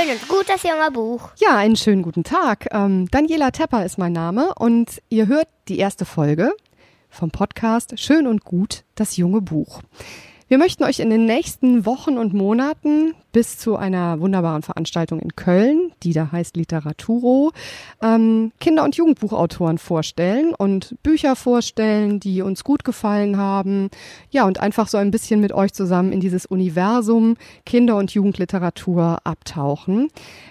Schön und gut, das junge Buch. Ja, einen schönen guten Tag. Ähm, Daniela Tepper ist mein Name und ihr hört die erste Folge vom Podcast Schön und gut, das junge Buch. Wir möchten euch in den nächsten Wochen und Monaten bis zu einer wunderbaren Veranstaltung in Köln, die da heißt Literaturo, ähm, Kinder- und Jugendbuchautoren vorstellen und Bücher vorstellen, die uns gut gefallen haben. Ja, und einfach so ein bisschen mit euch zusammen in dieses Universum Kinder- und Jugendliteratur abtauchen.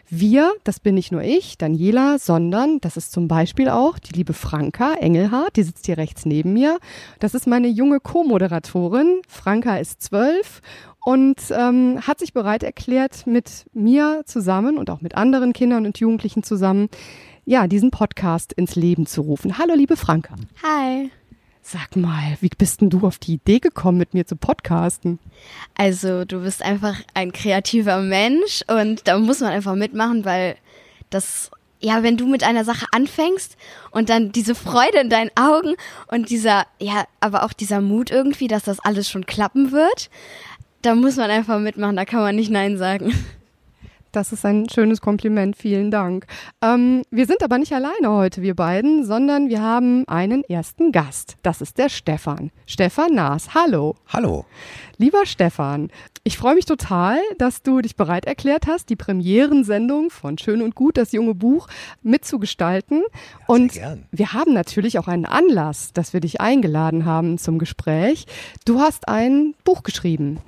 Wir, das bin nicht nur ich, Daniela, sondern das ist zum Beispiel auch die liebe Franka Engelhardt, die sitzt hier rechts neben mir. Das ist meine junge Co-Moderatorin. Franka ist zwölf und ähm, hat sich bereit erklärt, mit mir zusammen und auch mit anderen Kindern und Jugendlichen zusammen, ja, diesen Podcast ins Leben zu rufen. Hallo, liebe Franka. Hi. Sag mal, wie bist denn du auf die Idee gekommen, mit mir zu podcasten? Also, du bist einfach ein kreativer Mensch und da muss man einfach mitmachen, weil das, ja, wenn du mit einer Sache anfängst und dann diese Freude in deinen Augen und dieser, ja, aber auch dieser Mut irgendwie, dass das alles schon klappen wird, da muss man einfach mitmachen, da kann man nicht Nein sagen. Das ist ein schönes Kompliment, vielen Dank. Ähm, wir sind aber nicht alleine heute, wir beiden, sondern wir haben einen ersten Gast. Das ist der Stefan. Stefan Naas, hallo. Hallo. Lieber Stefan, ich freue mich total, dass du dich bereit erklärt hast, die Premierensendung von Schön und Gut, das junge Buch, mitzugestalten. Ja, und gern. wir haben natürlich auch einen Anlass, dass wir dich eingeladen haben zum Gespräch. Du hast ein Buch geschrieben.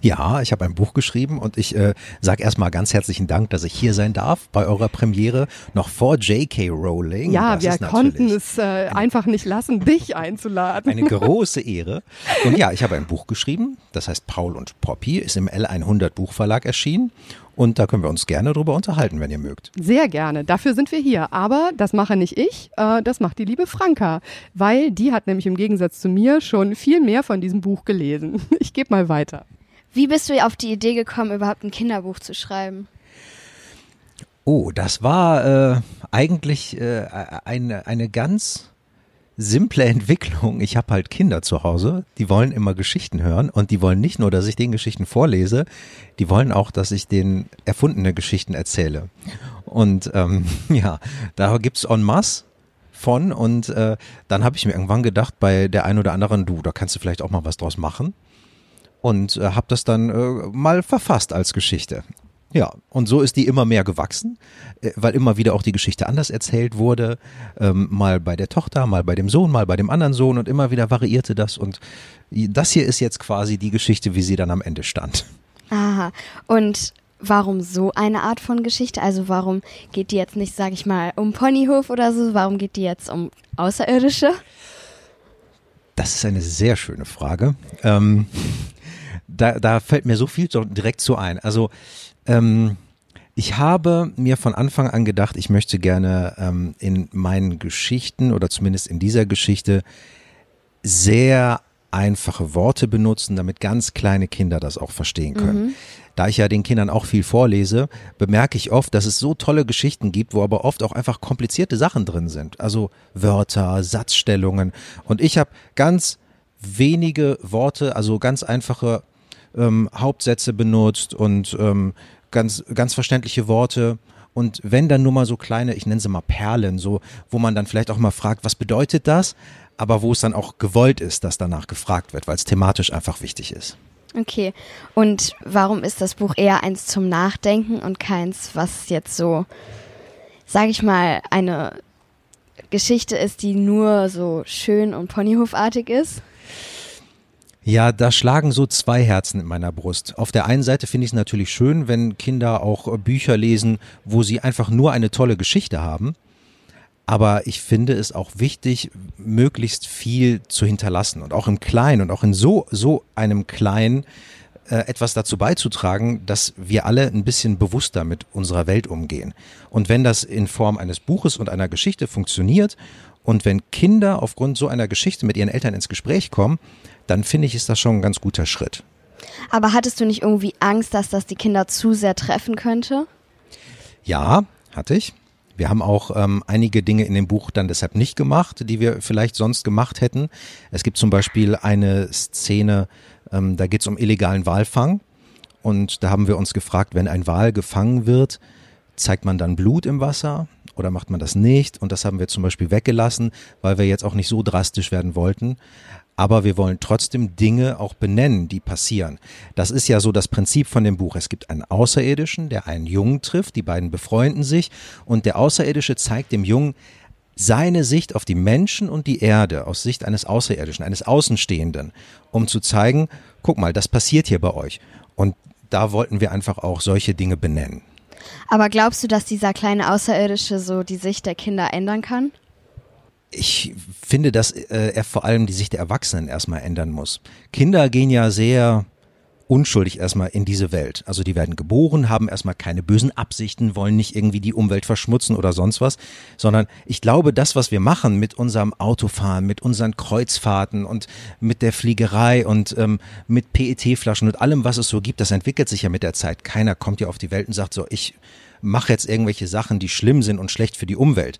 Ja, ich habe ein Buch geschrieben und ich äh, sage erstmal ganz herzlichen Dank, dass ich hier sein darf bei eurer Premiere, noch vor J.K. Rowling. Ja, das wir konnten es äh, einfach nicht lassen, dich einzuladen. Eine große Ehre. Und ja, ich habe ein Buch geschrieben, das heißt Paul und Poppy, ist im L100 Buchverlag erschienen und da können wir uns gerne drüber unterhalten, wenn ihr mögt. Sehr gerne. Dafür sind wir hier. Aber das mache nicht ich, äh, das macht die liebe Franka. Weil die hat nämlich im Gegensatz zu mir schon viel mehr von diesem Buch gelesen. Ich gebe mal weiter. Wie bist du auf die Idee gekommen, überhaupt ein Kinderbuch zu schreiben? Oh, das war äh, eigentlich äh, eine, eine ganz simple Entwicklung. Ich habe halt Kinder zu Hause, die wollen immer Geschichten hören und die wollen nicht nur, dass ich den Geschichten vorlese, die wollen auch, dass ich denen erfundene Geschichten erzähle. Und ähm, ja, da gibt's en masse von und äh, dann habe ich mir irgendwann gedacht, bei der ein oder anderen, du, da kannst du vielleicht auch mal was draus machen und äh, habe das dann äh, mal verfasst als Geschichte. Ja, und so ist die immer mehr gewachsen, äh, weil immer wieder auch die Geschichte anders erzählt wurde. Ähm, mal bei der Tochter, mal bei dem Sohn, mal bei dem anderen Sohn und immer wieder variierte das. Und das hier ist jetzt quasi die Geschichte, wie sie dann am Ende stand. Aha. Und warum so eine Art von Geschichte? Also warum geht die jetzt nicht, sag ich mal, um Ponyhof oder so? Warum geht die jetzt um Außerirdische? Das ist eine sehr schöne Frage. Ähm, da, da fällt mir so viel direkt so ein. Also ähm, ich habe mir von Anfang an gedacht, ich möchte gerne ähm, in meinen Geschichten oder zumindest in dieser Geschichte sehr einfache Worte benutzen, damit ganz kleine Kinder das auch verstehen können. Mhm. Da ich ja den Kindern auch viel vorlese, bemerke ich oft, dass es so tolle Geschichten gibt, wo aber oft auch einfach komplizierte Sachen drin sind. Also Wörter, Satzstellungen. Und ich habe ganz wenige Worte, also ganz einfache ähm, Hauptsätze benutzt und ähm, ganz, ganz verständliche Worte. Und wenn dann nur mal so kleine, ich nenne sie mal Perlen, so, wo man dann vielleicht auch mal fragt, was bedeutet das? Aber wo es dann auch gewollt ist, dass danach gefragt wird, weil es thematisch einfach wichtig ist. Okay. Und warum ist das Buch eher eins zum Nachdenken und keins, was jetzt so, sag ich mal, eine Geschichte ist, die nur so schön und ponyhofartig ist? Ja, da schlagen so zwei Herzen in meiner Brust. Auf der einen Seite finde ich es natürlich schön, wenn Kinder auch äh, Bücher lesen, wo sie einfach nur eine tolle Geschichte haben. Aber ich finde es auch wichtig, möglichst viel zu hinterlassen und auch im Kleinen und auch in so, so einem Kleinen äh, etwas dazu beizutragen, dass wir alle ein bisschen bewusster mit unserer Welt umgehen. Und wenn das in Form eines Buches und einer Geschichte funktioniert und wenn Kinder aufgrund so einer Geschichte mit ihren Eltern ins Gespräch kommen, dann finde ich, ist das schon ein ganz guter Schritt. Aber hattest du nicht irgendwie Angst, dass das die Kinder zu sehr treffen könnte? Ja, hatte ich. Wir haben auch ähm, einige Dinge in dem Buch dann deshalb nicht gemacht, die wir vielleicht sonst gemacht hätten. Es gibt zum Beispiel eine Szene, ähm, da geht es um illegalen Walfang. und da haben wir uns gefragt, wenn ein Wal gefangen wird, zeigt man dann Blut im Wasser oder macht man das nicht? Und das haben wir zum Beispiel weggelassen, weil wir jetzt auch nicht so drastisch werden wollten. Aber wir wollen trotzdem Dinge auch benennen, die passieren. Das ist ja so das Prinzip von dem Buch. Es gibt einen Außerirdischen, der einen Jungen trifft, die beiden befreunden sich und der Außerirdische zeigt dem Jungen, seine Sicht auf die Menschen und die Erde aus Sicht eines Außerirdischen, eines Außenstehenden, um zu zeigen, guck mal, das passiert hier bei euch. Und da wollten wir einfach auch solche Dinge benennen. Aber glaubst du, dass dieser kleine Außerirdische so die Sicht der Kinder ändern kann? Ich finde, dass äh, er vor allem die Sicht der Erwachsenen erstmal ändern muss. Kinder gehen ja sehr unschuldig erstmal in diese Welt. Also die werden geboren, haben erstmal keine bösen Absichten, wollen nicht irgendwie die Umwelt verschmutzen oder sonst was, sondern ich glaube, das, was wir machen mit unserem Autofahren, mit unseren Kreuzfahrten und mit der Fliegerei und ähm, mit PET-Flaschen und allem, was es so gibt, das entwickelt sich ja mit der Zeit. Keiner kommt ja auf die Welt und sagt so, ich mache jetzt irgendwelche Sachen, die schlimm sind und schlecht für die Umwelt.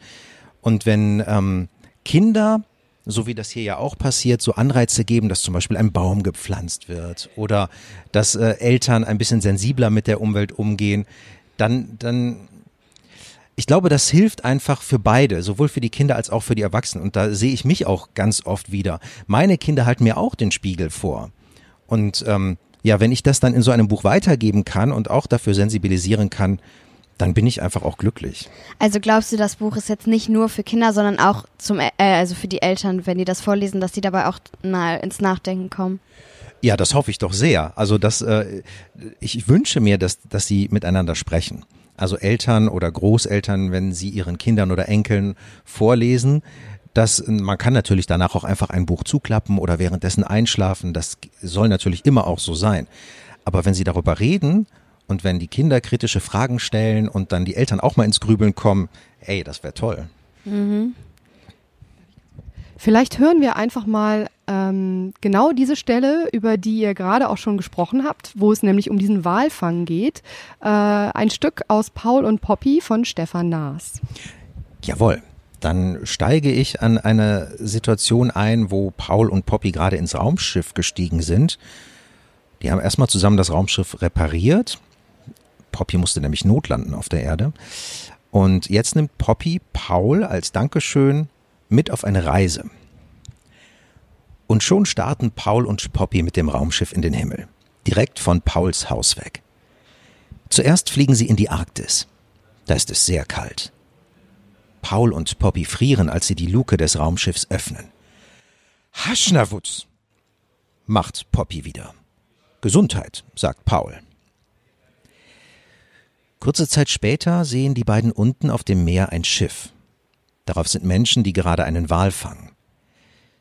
Und wenn ähm, Kinder so wie das hier ja auch passiert, so Anreize geben, dass zum Beispiel ein Baum gepflanzt wird oder dass äh, Eltern ein bisschen sensibler mit der Umwelt umgehen, dann, dann, ich glaube, das hilft einfach für beide, sowohl für die Kinder als auch für die Erwachsenen. Und da sehe ich mich auch ganz oft wieder. Meine Kinder halten mir auch den Spiegel vor. Und ähm, ja, wenn ich das dann in so einem Buch weitergeben kann und auch dafür sensibilisieren kann, dann bin ich einfach auch glücklich. Also glaubst du, das Buch ist jetzt nicht nur für Kinder, sondern auch zum, äh, also für die Eltern, wenn die das vorlesen, dass die dabei auch mal ins Nachdenken kommen? Ja, das hoffe ich doch sehr. Also das, äh, ich wünsche mir, dass, dass sie miteinander sprechen. Also Eltern oder Großeltern, wenn sie ihren Kindern oder Enkeln vorlesen, dass man kann natürlich danach auch einfach ein Buch zuklappen oder währenddessen einschlafen. Das soll natürlich immer auch so sein. Aber wenn sie darüber reden und wenn die Kinder kritische Fragen stellen und dann die Eltern auch mal ins Grübeln kommen, ey, das wäre toll. Mhm. Vielleicht hören wir einfach mal ähm, genau diese Stelle, über die ihr gerade auch schon gesprochen habt, wo es nämlich um diesen Walfang geht. Äh, ein Stück aus Paul und Poppy von Stefan Naas. Jawohl. Dann steige ich an eine Situation ein, wo Paul und Poppy gerade ins Raumschiff gestiegen sind. Die haben erstmal zusammen das Raumschiff repariert Poppy musste nämlich notlanden auf der Erde. Und jetzt nimmt Poppy Paul als Dankeschön mit auf eine Reise. Und schon starten Paul und Poppy mit dem Raumschiff in den Himmel, direkt von Pauls Haus weg. Zuerst fliegen sie in die Arktis. Da ist es sehr kalt. Paul und Poppy frieren, als sie die Luke des Raumschiffs öffnen. Haschnawutz, macht Poppy wieder. Gesundheit, sagt Paul. Kurze Zeit später sehen die beiden unten auf dem Meer ein Schiff. Darauf sind Menschen, die gerade einen Wal fangen.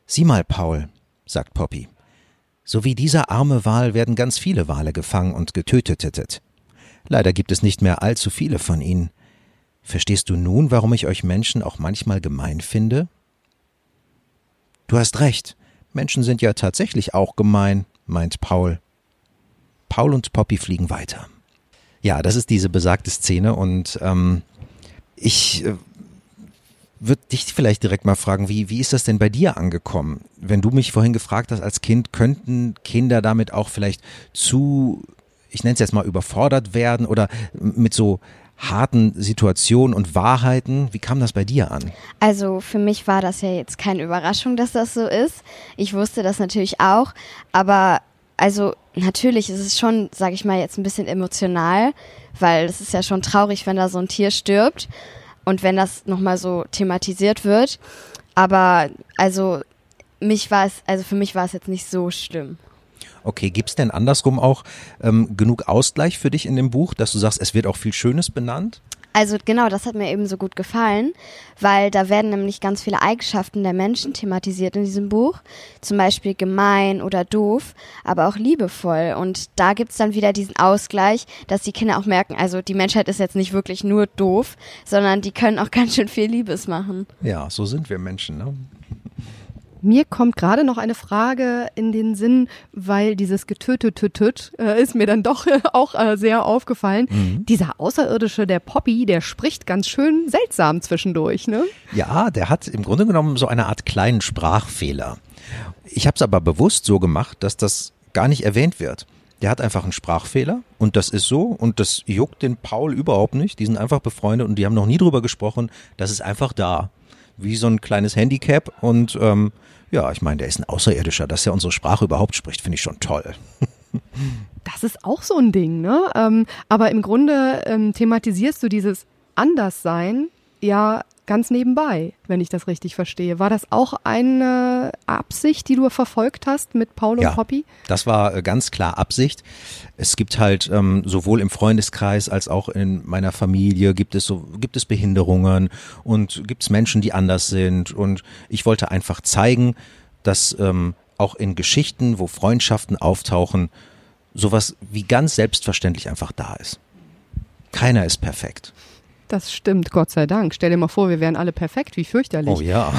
Sieh mal, Paul, sagt Poppy. So wie dieser arme Wal werden ganz viele Wale gefangen und getötet. Leider gibt es nicht mehr allzu viele von ihnen. Verstehst du nun, warum ich euch Menschen auch manchmal gemein finde? Du hast recht. Menschen sind ja tatsächlich auch gemein, meint Paul. Paul und Poppy fliegen weiter. Ja, das ist diese besagte Szene und ähm, ich äh, würde dich vielleicht direkt mal fragen, wie, wie ist das denn bei dir angekommen? Wenn du mich vorhin gefragt hast als Kind, könnten Kinder damit auch vielleicht zu, ich nenne es jetzt mal, überfordert werden oder mit so harten Situationen und Wahrheiten. Wie kam das bei dir an? Also für mich war das ja jetzt keine Überraschung, dass das so ist. Ich wusste das natürlich auch, aber also natürlich ist es schon, sage ich mal, jetzt ein bisschen emotional, weil es ist ja schon traurig, wenn da so ein Tier stirbt und wenn das nochmal so thematisiert wird. Aber also mich war es, also für mich war es jetzt nicht so schlimm. Okay, gibt es denn andersrum auch ähm, genug Ausgleich für dich in dem Buch, dass du sagst, es wird auch viel Schönes benannt? Also genau, das hat mir eben so gut gefallen, weil da werden nämlich ganz viele Eigenschaften der Menschen thematisiert in diesem Buch. Zum Beispiel gemein oder doof, aber auch liebevoll. Und da gibt's dann wieder diesen Ausgleich, dass die Kinder auch merken, also die Menschheit ist jetzt nicht wirklich nur doof, sondern die können auch ganz schön viel Liebes machen. Ja, so sind wir Menschen. Ne? Mir kommt gerade noch eine Frage in den Sinn, weil dieses Getötetötöt äh, ist mir dann doch auch äh, sehr aufgefallen. Mhm. Dieser Außerirdische, der Poppy, der spricht ganz schön seltsam zwischendurch, ne? Ja, der hat im Grunde genommen so eine Art kleinen Sprachfehler. Ich habe es aber bewusst so gemacht, dass das gar nicht erwähnt wird. der hat einfach einen Sprachfehler und das ist so und das juckt den Paul überhaupt nicht. Die sind einfach befreundet und die haben noch nie drüber gesprochen. Das ist einfach da. Wie so ein kleines Handicap und ähm, ja, ich meine, der ist ein Außerirdischer, dass er unsere Sprache überhaupt spricht, finde ich schon toll. Das ist auch so ein Ding, ne? Ähm, aber im Grunde ähm, thematisierst du dieses Anderssein ja ganz nebenbei, wenn ich das richtig verstehe. War das auch eine Absicht, die du verfolgt hast mit Paul und ja, Poppy? Das war äh, ganz klar Absicht. Es gibt halt ähm, sowohl im Freundeskreis als auch in meiner Familie gibt es so gibt es Behinderungen und gibt es Menschen, die anders sind und ich wollte einfach zeigen, dass ähm, auch in Geschichten, wo Freundschaften auftauchen, sowas wie ganz selbstverständlich einfach da ist. Keiner ist perfekt. Das stimmt, Gott sei Dank. Stell dir mal vor, wir wären alle perfekt, wie fürchterlich. Oh ja.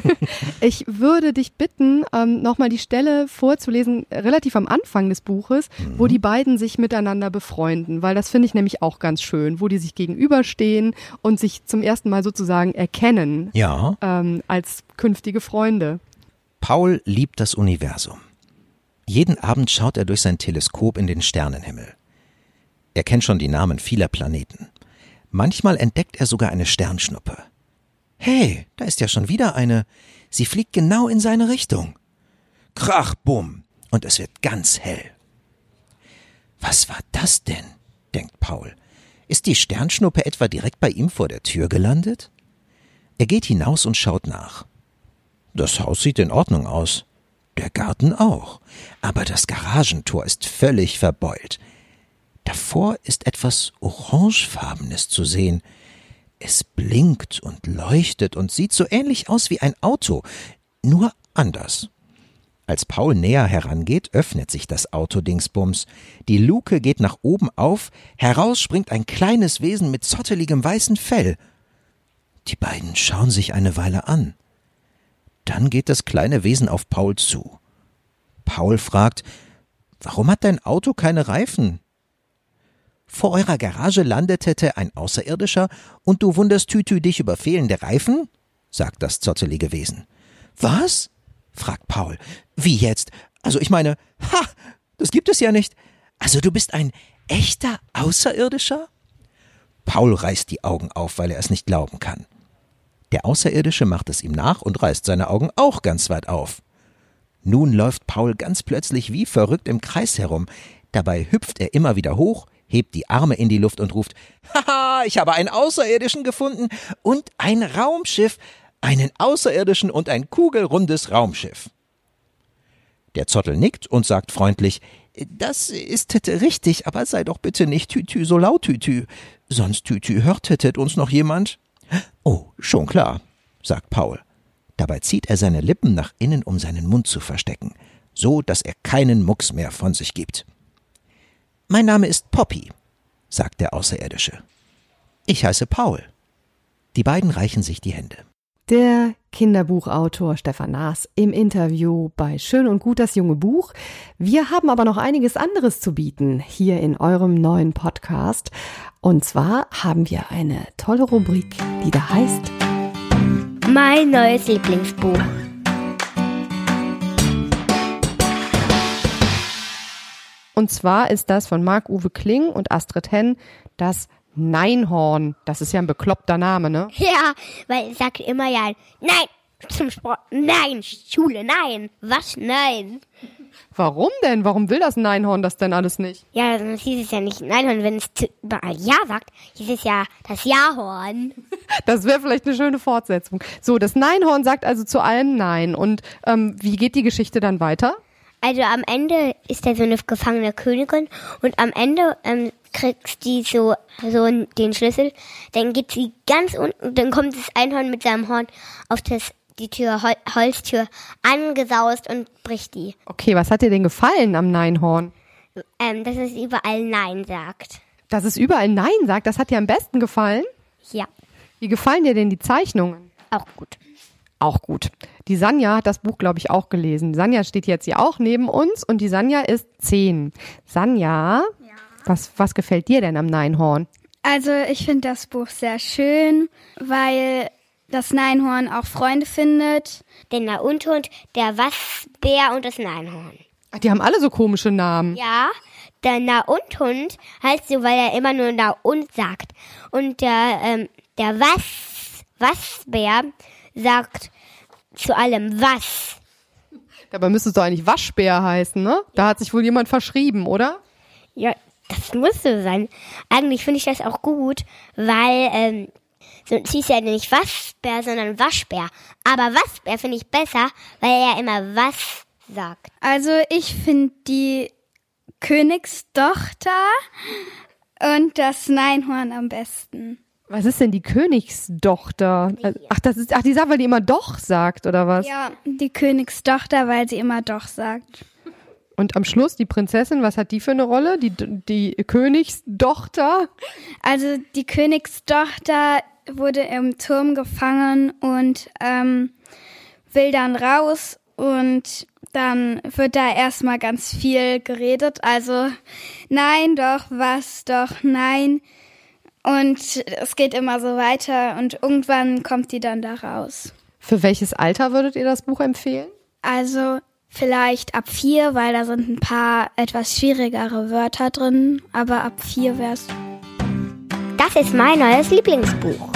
ich würde dich bitten, ähm, nochmal die Stelle vorzulesen, relativ am Anfang des Buches, mhm. wo die beiden sich miteinander befreunden, weil das finde ich nämlich auch ganz schön, wo die sich gegenüberstehen und sich zum ersten Mal sozusagen erkennen ja. ähm, als künftige Freunde. Paul liebt das Universum. Jeden Abend schaut er durch sein Teleskop in den Sternenhimmel. Er kennt schon die Namen vieler Planeten. Manchmal entdeckt er sogar eine Sternschnuppe. Hey, da ist ja schon wieder eine. Sie fliegt genau in seine Richtung. Krach, bumm, und es wird ganz hell. Was war das denn? denkt Paul. Ist die Sternschnuppe etwa direkt bei ihm vor der Tür gelandet? Er geht hinaus und schaut nach. Das Haus sieht in Ordnung aus. Der Garten auch. Aber das Garagentor ist völlig verbeult. Davor ist etwas Orangefarbenes zu sehen. Es blinkt und leuchtet und sieht so ähnlich aus wie ein Auto, nur anders. Als Paul näher herangeht, öffnet sich das Autodingsbums. Die Luke geht nach oben auf, heraus springt ein kleines Wesen mit zotteligem weißen Fell. Die beiden schauen sich eine Weile an. Dann geht das kleine Wesen auf Paul zu. Paul fragt, Warum hat dein Auto keine Reifen? Vor eurer Garage landete ein Außerirdischer und du wunderst Tütü dich über fehlende Reifen? sagt das zottelige Wesen. Was? fragt Paul. Wie jetzt? Also ich meine, ha, das gibt es ja nicht. Also du bist ein echter Außerirdischer? Paul reißt die Augen auf, weil er es nicht glauben kann. Der Außerirdische macht es ihm nach und reißt seine Augen auch ganz weit auf. Nun läuft Paul ganz plötzlich wie verrückt im Kreis herum. Dabei hüpft er immer wieder hoch, hebt die Arme in die Luft und ruft, Haha, ich habe einen Außerirdischen gefunden und ein Raumschiff, einen Außerirdischen und ein kugelrundes Raumschiff. Der Zottel nickt und sagt freundlich, das ist richtig, aber sei doch bitte nicht Tütü so laut, Tütü, sonst Tütü hört uns noch jemand. Oh, schon klar, sagt Paul. Dabei zieht er seine Lippen nach innen, um seinen Mund zu verstecken, so dass er keinen Mucks mehr von sich gibt. Mein Name ist Poppy, sagt der Außerirdische. Ich heiße Paul. Die beiden reichen sich die Hände. Der Kinderbuchautor Stefan Naas im Interview bei Schön und Gut das junge Buch. Wir haben aber noch einiges anderes zu bieten hier in eurem neuen Podcast. Und zwar haben wir eine tolle Rubrik, die da heißt Mein neues Lieblingsbuch. Und zwar ist das von Marc-Uwe Kling und Astrid Henn das Neinhorn. Das ist ja ein bekloppter Name, ne? Ja, weil ich sage immer ja, nein, zum Sport, nein, Schule, nein, was, nein. Warum denn? Warum will das Neinhorn das denn alles nicht? Ja, sonst hieß es ja nicht Neinhorn, wenn es überall Ja sagt, hieß es ja das Ja-Horn. Das wäre vielleicht eine schöne Fortsetzung. So, das Neinhorn sagt also zu allem Nein. Und ähm, wie geht die Geschichte dann weiter? Also am Ende ist er so eine gefangene Königin und am Ende ähm, kriegt die so, so den Schlüssel. Dann geht sie ganz unten, dann kommt das Einhorn mit seinem Horn auf das, die Tür, Hol Holztür angesaust und bricht die. Okay, was hat dir denn gefallen am Neinhorn? Ähm, dass es überall Nein sagt. Dass es überall Nein sagt, das hat dir am besten gefallen? Ja. Wie gefallen dir denn die Zeichnungen? Auch gut auch gut. Die Sanja hat das Buch, glaube ich, auch gelesen. Sanja steht jetzt hier auch neben uns und die Sanja ist zehn. Sanja, ja. was, was gefällt dir denn am Neinhorn? Also ich finde das Buch sehr schön, weil das Neinhorn auch Freunde findet. Denn der Unthund, der Waschbär und das Neinhorn. Ach, die haben alle so komische Namen. Ja, der Na und Hund heißt so, weil er immer nur Na und sagt. Und der, ähm, der Was, Wasbär sagt zu allem Was. Dabei müsste es doch eigentlich Waschbär heißen, ne? Da hat sich wohl jemand verschrieben, oder? Ja, das muss so sein. Eigentlich finde ich das auch gut, weil ähm, sonst hieß ja nicht Waschbär, sondern Waschbär. Aber Waschbär finde ich besser, weil er immer was sagt. Also ich finde die Königstochter und das Neinhorn am besten. Was ist denn die Königstochter? Ach, das ist, ach, die sagt, weil die immer doch sagt, oder was? Ja, die Königstochter, weil sie immer doch sagt. Und am Schluss die Prinzessin, was hat die für eine Rolle? Die, die Königstochter? Also die Königstochter wurde im Turm gefangen und ähm, will dann raus und dann wird da erstmal ganz viel geredet. Also nein, doch, was, doch, nein. Und es geht immer so weiter und irgendwann kommt die dann da raus. Für welches Alter würdet ihr das Buch empfehlen? Also vielleicht ab vier, weil da sind ein paar etwas schwierigere Wörter drin, aber ab vier wär's. Das ist mein neues Lieblingsbuch.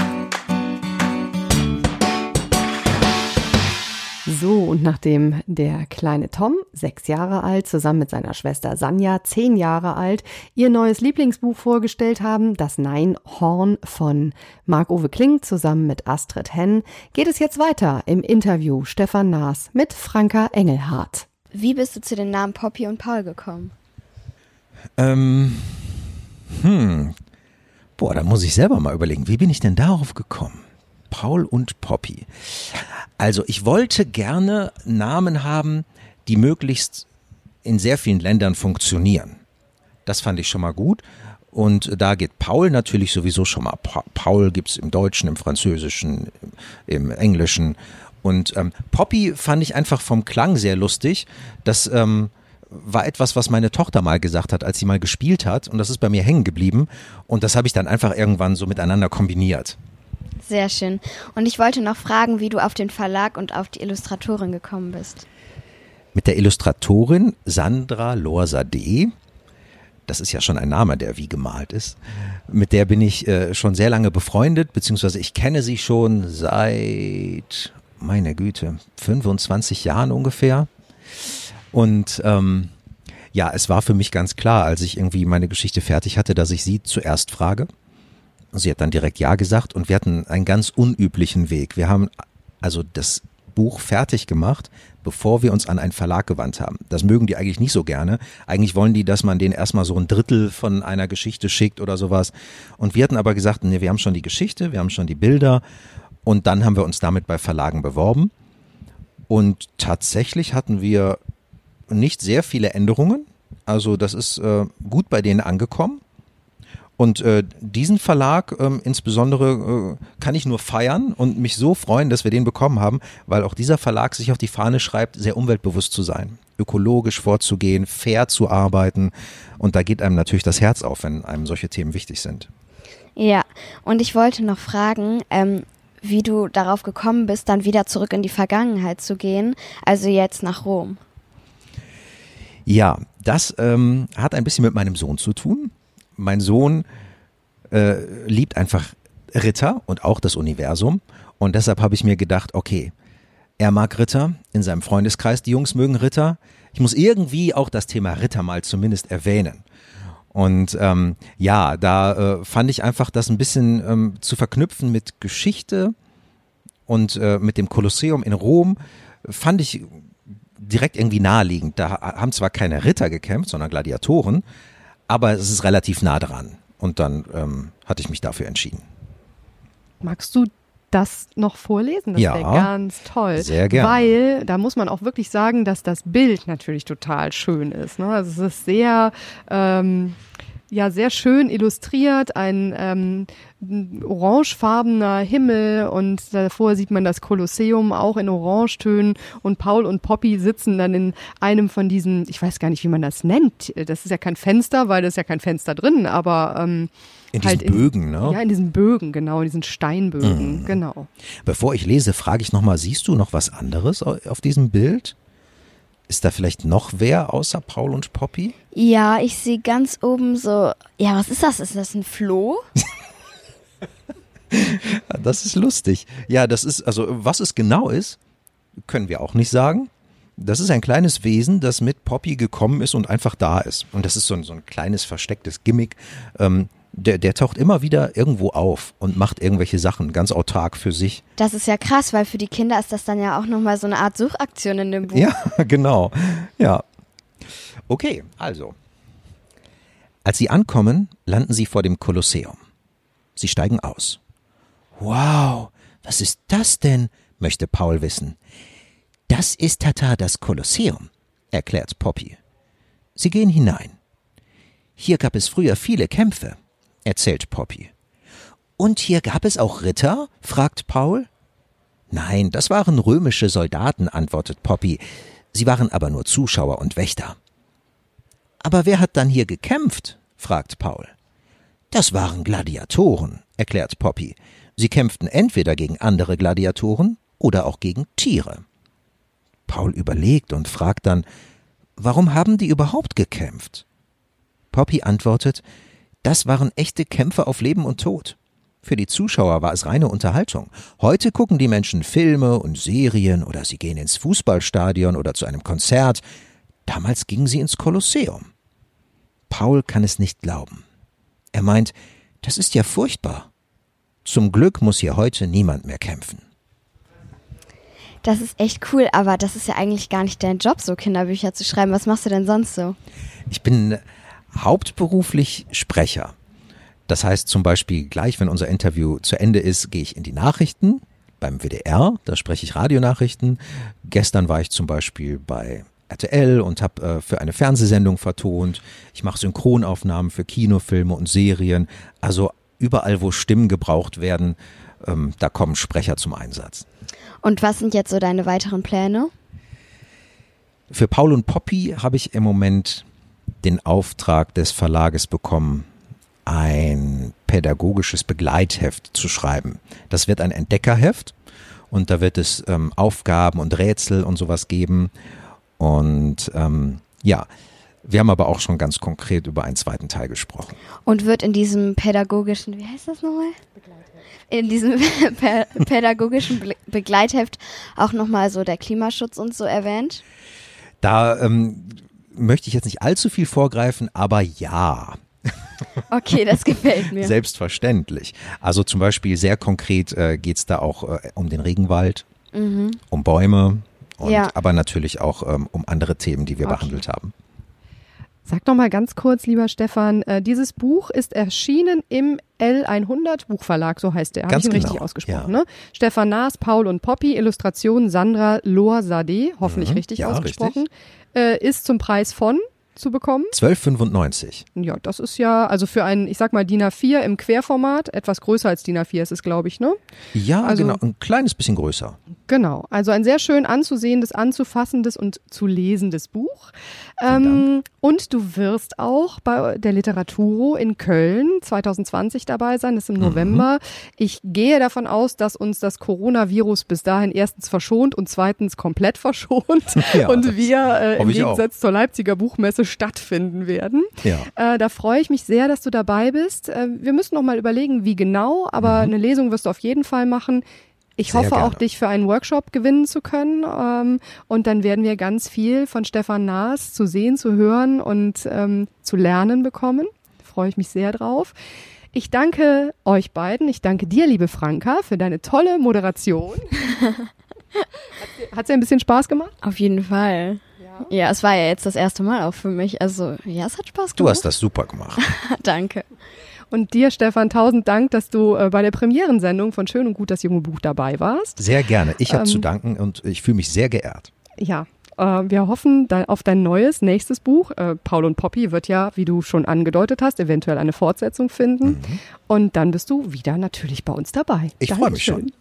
So, und nachdem der kleine Tom, sechs Jahre alt, zusammen mit seiner Schwester Sanja, zehn Jahre alt, ihr neues Lieblingsbuch vorgestellt haben, das Neinhorn von Marc-Uwe Kling zusammen mit Astrid Henn, geht es jetzt weiter im Interview Stefan Naas mit Franka Engelhardt. Wie bist du zu den Namen Poppy und Paul gekommen? Ähm, hm. Boah, da muss ich selber mal überlegen, wie bin ich denn darauf gekommen? Paul und Poppy. Also ich wollte gerne Namen haben, die möglichst in sehr vielen Ländern funktionieren. Das fand ich schon mal gut. Und da geht Paul natürlich sowieso schon mal. Paul gibt es im Deutschen, im Französischen, im Englischen. Und ähm, Poppy fand ich einfach vom Klang sehr lustig. Das ähm, war etwas, was meine Tochter mal gesagt hat, als sie mal gespielt hat. Und das ist bei mir hängen geblieben. Und das habe ich dann einfach irgendwann so miteinander kombiniert. Sehr schön. Und ich wollte noch fragen, wie du auf den Verlag und auf die Illustratorin gekommen bist. Mit der Illustratorin Sandra Lorsa.de, das ist ja schon ein Name, der wie gemalt ist, mit der bin ich äh, schon sehr lange befreundet, beziehungsweise ich kenne sie schon seit, meine Güte, 25 Jahren ungefähr. Und ähm, ja, es war für mich ganz klar, als ich irgendwie meine Geschichte fertig hatte, dass ich sie zuerst frage Sie hat dann direkt Ja gesagt und wir hatten einen ganz unüblichen Weg. Wir haben also das Buch fertig gemacht, bevor wir uns an einen Verlag gewandt haben. Das mögen die eigentlich nicht so gerne. Eigentlich wollen die, dass man denen erstmal so ein Drittel von einer Geschichte schickt oder sowas. Und wir hatten aber gesagt, nee, wir haben schon die Geschichte, wir haben schon die Bilder und dann haben wir uns damit bei Verlagen beworben. Und tatsächlich hatten wir nicht sehr viele Änderungen. Also das ist äh, gut bei denen angekommen. Und äh, diesen Verlag ähm, insbesondere äh, kann ich nur feiern und mich so freuen, dass wir den bekommen haben, weil auch dieser Verlag sich auf die Fahne schreibt, sehr umweltbewusst zu sein, ökologisch vorzugehen, fair zu arbeiten. Und da geht einem natürlich das Herz auf, wenn einem solche Themen wichtig sind. Ja, und ich wollte noch fragen, ähm, wie du darauf gekommen bist, dann wieder zurück in die Vergangenheit zu gehen, also jetzt nach Rom. Ja, das ähm, hat ein bisschen mit meinem Sohn zu tun mein Sohn äh, liebt einfach Ritter und auch das Universum. Und deshalb habe ich mir gedacht, okay, er mag Ritter in seinem Freundeskreis, die Jungs mögen Ritter. Ich muss irgendwie auch das Thema Ritter mal zumindest erwähnen. Und ähm, ja, da äh, fand ich einfach das ein bisschen ähm, zu verknüpfen mit Geschichte und äh, mit dem Kolosseum in Rom, fand ich direkt irgendwie naheliegend. Da haben zwar keine Ritter gekämpft, sondern Gladiatoren, aber es ist relativ nah dran. Und dann ähm, hatte ich mich dafür entschieden. Magst du das noch vorlesen? Das ja, wäre ganz toll. Sehr gerne. Weil da muss man auch wirklich sagen, dass das Bild natürlich total schön ist. Ne? Also es ist sehr ähm, ja sehr schön illustriert, ein ähm, orangefarbener Himmel und davor sieht man das Kolosseum auch in Orangetönen und Paul und Poppy sitzen dann in einem von diesen, ich weiß gar nicht, wie man das nennt. Das ist ja kein Fenster, weil da ist ja kein Fenster drin, aber ähm, in diesen halt Bögen, ne? Ja, in diesen Bögen, genau, in diesen Steinbögen, mhm. genau. Bevor ich lese, frage ich nochmal, siehst du noch was anderes auf diesem Bild? Ist da vielleicht noch wer außer Paul und Poppy? Ja, ich sehe ganz oben so. Ja, was ist das? Ist das ein Floh? Das ist lustig. Ja, das ist, also was es genau ist, können wir auch nicht sagen. Das ist ein kleines Wesen, das mit Poppy gekommen ist und einfach da ist. Und das ist so ein, so ein kleines verstecktes Gimmick. Ähm, der, der taucht immer wieder irgendwo auf und macht irgendwelche Sachen ganz autark für sich. Das ist ja krass, weil für die Kinder ist das dann ja auch nochmal so eine Art Suchaktion in dem Buch. Ja, genau. Ja. Okay, also. Als sie ankommen, landen sie vor dem Kolosseum. Sie steigen aus. Wow, was ist das denn? möchte Paul wissen. Das ist Tata das Kolosseum, erklärt Poppy. Sie gehen hinein. Hier gab es früher viele Kämpfe, erzählt Poppy. Und hier gab es auch Ritter? fragt Paul. Nein, das waren römische Soldaten, antwortet Poppy. Sie waren aber nur Zuschauer und Wächter. Aber wer hat dann hier gekämpft? fragt Paul. Das waren Gladiatoren, erklärt Poppy. Sie kämpften entweder gegen andere Gladiatoren oder auch gegen Tiere. Paul überlegt und fragt dann, warum haben die überhaupt gekämpft? Poppy antwortet, das waren echte Kämpfe auf Leben und Tod. Für die Zuschauer war es reine Unterhaltung. Heute gucken die Menschen Filme und Serien oder sie gehen ins Fußballstadion oder zu einem Konzert. Damals gingen sie ins Kolosseum. Paul kann es nicht glauben. Er meint, das ist ja furchtbar. Zum Glück muss hier heute niemand mehr kämpfen. Das ist echt cool, aber das ist ja eigentlich gar nicht dein Job, so Kinderbücher zu schreiben. Was machst du denn sonst so? Ich bin hauptberuflich Sprecher. Das heißt zum Beispiel, gleich wenn unser Interview zu Ende ist, gehe ich in die Nachrichten beim WDR, da spreche ich Radionachrichten. Gestern war ich zum Beispiel bei RTL und habe äh, für eine Fernsehsendung vertont. Ich mache Synchronaufnahmen für Kinofilme und Serien. Also überall, wo Stimmen gebraucht werden, ähm, da kommen Sprecher zum Einsatz. Und was sind jetzt so deine weiteren Pläne? Für Paul und Poppy habe ich im Moment den Auftrag des Verlages bekommen, ein pädagogisches Begleitheft zu schreiben. Das wird ein Entdeckerheft und da wird es ähm, Aufgaben und Rätsel und sowas geben. Und ähm, ja, wir haben aber auch schon ganz konkret über einen zweiten Teil gesprochen. Und wird in diesem pädagogischen, wie heißt das nochmal? In diesem pädagogischen Begleitheft auch nochmal so der Klimaschutz und so erwähnt? Da ähm, möchte ich jetzt nicht allzu viel vorgreifen, aber ja. Okay, das gefällt mir. Selbstverständlich. Also zum Beispiel sehr konkret äh, geht es da auch äh, um den Regenwald, mhm. um Bäume, und, ja. aber natürlich auch ähm, um andere Themen, die wir okay. behandelt haben. Sag doch mal ganz kurz, lieber Stefan, äh, dieses Buch ist erschienen im L100 Buchverlag, so heißt der. Habe ich ihn genau. richtig ausgesprochen, ja. ne? Stefan Naas, Paul und Poppy, Illustration Sandra Lohr-Sade, hoffentlich mhm. richtig ja, ausgesprochen, richtig. Äh, ist zum Preis von zu bekommen. 12,95. Ja, das ist ja, also für ein, ich sag mal, DIN A4 im Querformat, etwas größer als DIN A4 ist es, glaube ich, ne? Ja, also, genau, ein kleines bisschen größer. Genau, also ein sehr schön anzusehendes, anzufassendes und zu lesendes Buch. Ähm, und du wirst auch bei der Literaturo in Köln 2020 dabei sein, das ist im mhm. November. Ich gehe davon aus, dass uns das Coronavirus bis dahin erstens verschont und zweitens komplett verschont ja, und wir äh, im Gegensatz zur Leipziger Buchmesse stattfinden werden. Ja. Äh, da freue ich mich sehr, dass du dabei bist. Äh, wir müssen noch mal überlegen, wie genau, aber mhm. eine Lesung wirst du auf jeden Fall machen. Ich Sehr hoffe gerne. auch, dich für einen Workshop gewinnen zu können. Ähm, und dann werden wir ganz viel von Stefan Naas zu sehen, zu hören und ähm, zu lernen bekommen. Freue ich mich sehr drauf. Ich danke euch beiden. Ich danke dir, liebe Franka, für deine tolle Moderation. Hat es dir ein bisschen Spaß gemacht? Auf jeden Fall. Ja. ja, es war ja jetzt das erste Mal auch für mich. Also, ja, es hat Spaß gemacht. Du hast das super gemacht. danke. Und dir, Stefan, tausend Dank, dass du äh, bei der Premierensendung von Schön und Gut das junge Buch dabei warst. Sehr gerne. Ich habe ähm, zu danken und ich fühle mich sehr geehrt. Ja, äh, wir hoffen auf dein neues, nächstes Buch. Äh, Paul und Poppy wird ja, wie du schon angedeutet hast, eventuell eine Fortsetzung finden. Mhm. Und dann bist du wieder natürlich bei uns dabei. Ich freue mich schon.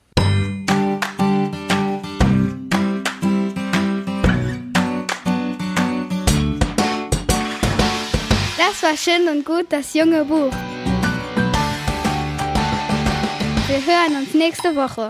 Das war schön und gut, das junge Buch. Wir hören uns nächste Woche.